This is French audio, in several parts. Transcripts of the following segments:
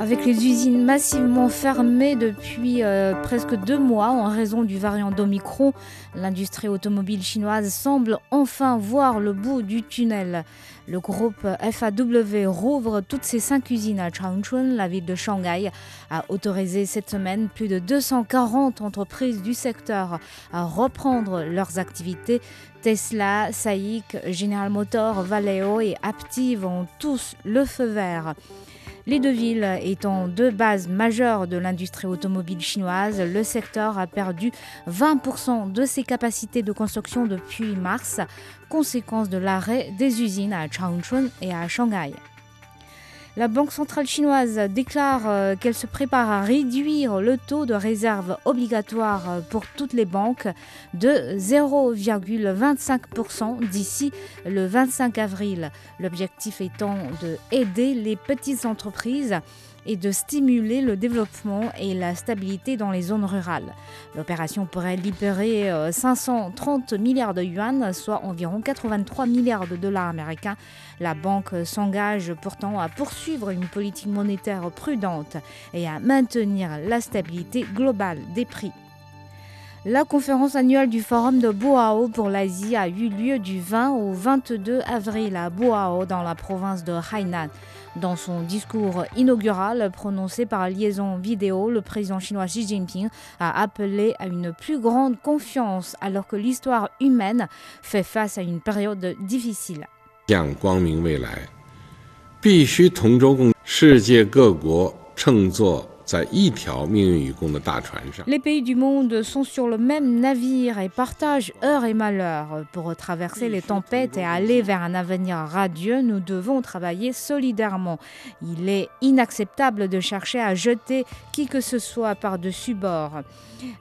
Avec les usines massivement fermées depuis euh, presque deux mois en raison du variant d'Omicron, l'industrie automobile chinoise semble enfin voir le bout du tunnel. Le groupe FAW rouvre toutes ses cinq usines à Changchun. La ville de Shanghai a autorisé cette semaine plus de 240 entreprises du secteur à reprendre leurs activités. Tesla, SAIC, General Motors, Valeo et Aptiv ont tous le feu vert. Les deux villes étant deux bases majeures de l'industrie automobile chinoise, le secteur a perdu 20% de ses capacités de construction depuis mars, conséquence de l'arrêt des usines à Changchun et à Shanghai. La Banque centrale chinoise déclare euh, qu'elle se prépare à réduire le taux de réserve obligatoire euh, pour toutes les banques de 0,25% d'ici le 25 avril. L'objectif étant de aider les petites entreprises et de stimuler le développement et la stabilité dans les zones rurales. L'opération pourrait libérer euh, 530 milliards de yuan, soit environ 83 milliards de dollars américains. La banque s'engage pourtant à poursuivre une politique monétaire prudente et à maintenir la stabilité globale des prix. La conférence annuelle du Forum de Boao pour l'Asie a eu lieu du 20 au 22 avril à Boao dans la province de Hainan. Dans son discours inaugural prononcé par liaison vidéo, le président chinois Xi Jinping a appelé à une plus grande confiance alors que l'histoire humaine fait face à une période difficile. Les pays du monde sont sur le même navire et partagent heures et malheurs. Pour traverser les tempêtes et aller vers un avenir radieux, nous devons travailler solidairement. Il est inacceptable de chercher à jeter qui que ce soit par-dessus bord.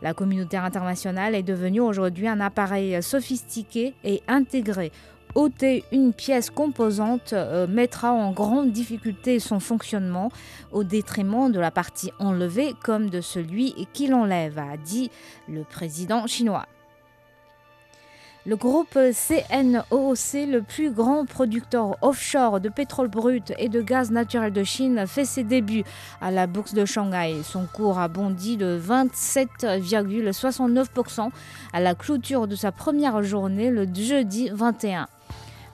La communauté internationale est devenue aujourd'hui un appareil sophistiqué et intégré ôter une pièce composante euh, mettra en grande difficulté son fonctionnement au détriment de la partie enlevée comme de celui qui l'enlève, a dit le président chinois. Le groupe CNOOC, le plus grand producteur offshore de pétrole brut et de gaz naturel de Chine, fait ses débuts à la bourse de Shanghai. Son cours a bondi de 27,69% à la clôture de sa première journée le jeudi 21.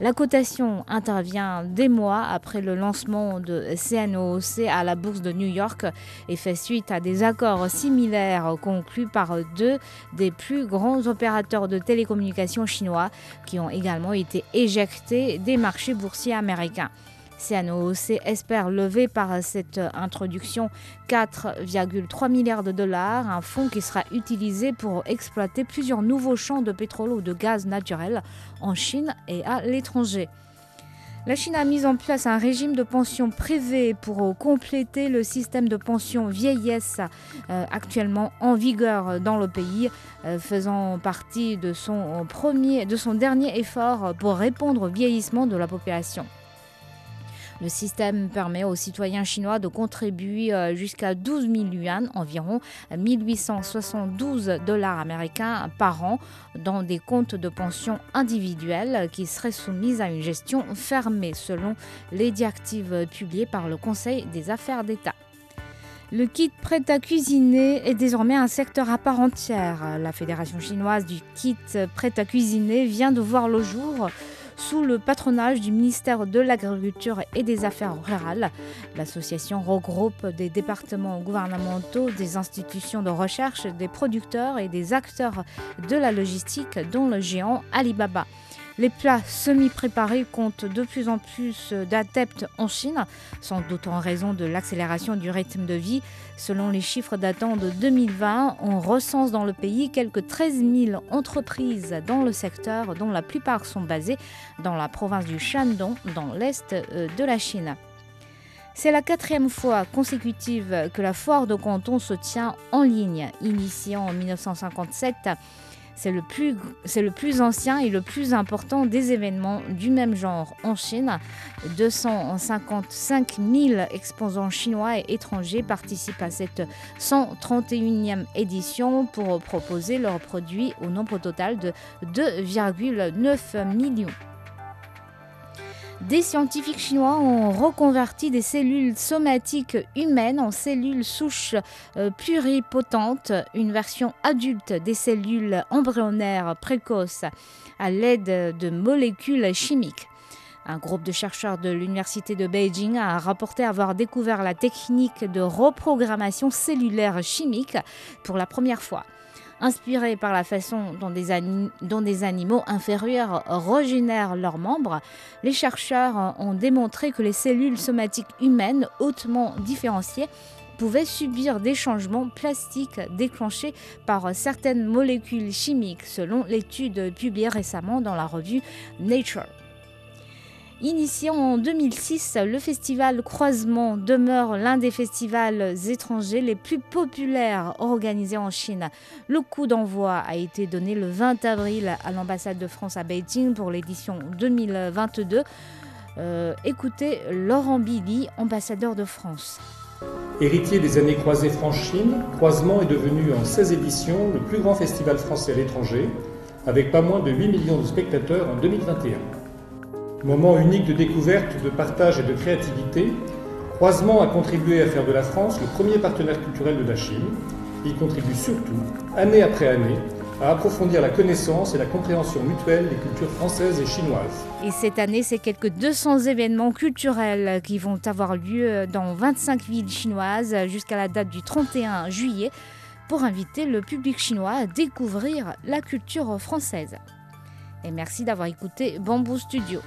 La cotation intervient des mois après le lancement de CNOOC à la bourse de New York et fait suite à des accords similaires conclus par deux des plus grands opérateurs de télécommunications chinois qui ont également été éjectés des marchés boursiers américains. CNOOC espère lever par cette introduction 4,3 milliards de dollars, un fonds qui sera utilisé pour exploiter plusieurs nouveaux champs de pétrole ou de gaz naturel en Chine et à l'étranger. La Chine a mis en place un régime de pension privée pour compléter le système de pension vieillesse euh, actuellement en vigueur dans le pays, euh, faisant partie de son, de son dernier effort pour répondre au vieillissement de la population. Le système permet aux citoyens chinois de contribuer euh, jusqu'à 12 000 yuan, environ 1872 dollars américains par an, dans des comptes de pension individuels qui seraient soumis à une gestion fermée selon les directives publiées par le Conseil des affaires d'État. Le kit prêt à cuisiner est désormais un secteur à part entière. La Fédération chinoise du kit prêt à cuisiner vient de voir le jour sous le patronage du ministère de l'Agriculture et des Affaires rurales. L'association regroupe des départements gouvernementaux, des institutions de recherche, des producteurs et des acteurs de la logistique, dont le géant Alibaba. Les plats semi-préparés comptent de plus en plus d'adeptes en Chine, sans doute en raison de l'accélération du rythme de vie. Selon les chiffres datant de 2020, on recense dans le pays quelques 13 000 entreprises dans le secteur, dont la plupart sont basées dans la province du Shandong, dans l'est de la Chine. C'est la quatrième fois consécutive que la foire de Canton se tient en ligne. Initiée en 1957, C'est le, plus, ancien et le plus important des événements du même genre en Chine. 255 000 exposants chinois et étrangers participent à cette 131e édition pour proposer leurs produits au nombre total de 2,9 millions. Des scientifiques chinois ont reconverti des cellules somatiques humaines en cellules souches euh, pluripotentes, une version adulte des cellules embryonnaires précoces à l'aide de molécules chimiques. Un groupe de chercheurs de l'Université de Beijing a rapporté avoir découvert la technique de reprogrammation cellulaire chimique pour la première fois. Inspirés par la façon dont des, dont des, animaux inférieurs régénèrent leurs membres, les chercheurs ont démontré que les cellules somatiques humaines hautement différenciées pouvaient subir des changements plastiques déclenchés par certaines molécules chimiques, selon l'étude publiée récemment dans la revue Nature. Initié en 2006, le festival Croisement demeure l'un des festivals étrangers les plus populaires organisés en Chine. Le coup d'envoi a été donné le 20 avril à l'ambassade de France à Beijing pour l'édition 2022. Euh, écoutez Laurent Billy, ambassadeur de France. Héritier des années croisées France-Chine, Croisement est devenu en 16 éditions le plus grand festival français à l'étranger, avec pas moins de 8 millions de spectateurs en 2021. Moment unique de découverte, de partage et de créativité, Croisement a contribué à faire de la France le premier partenaire culturel de la Chine. Il contribue surtout, année après année, à approfondir la connaissance et la compréhension mutuelle des cultures françaises et chinoises. Et cette année, c'est quelques 200 événements culturels qui vont avoir lieu dans 25 villes chinoises jusqu'à la date du 31 juillet pour inviter le public chinois à découvrir la culture française. Et merci d'avoir écouté Bamboo Studio.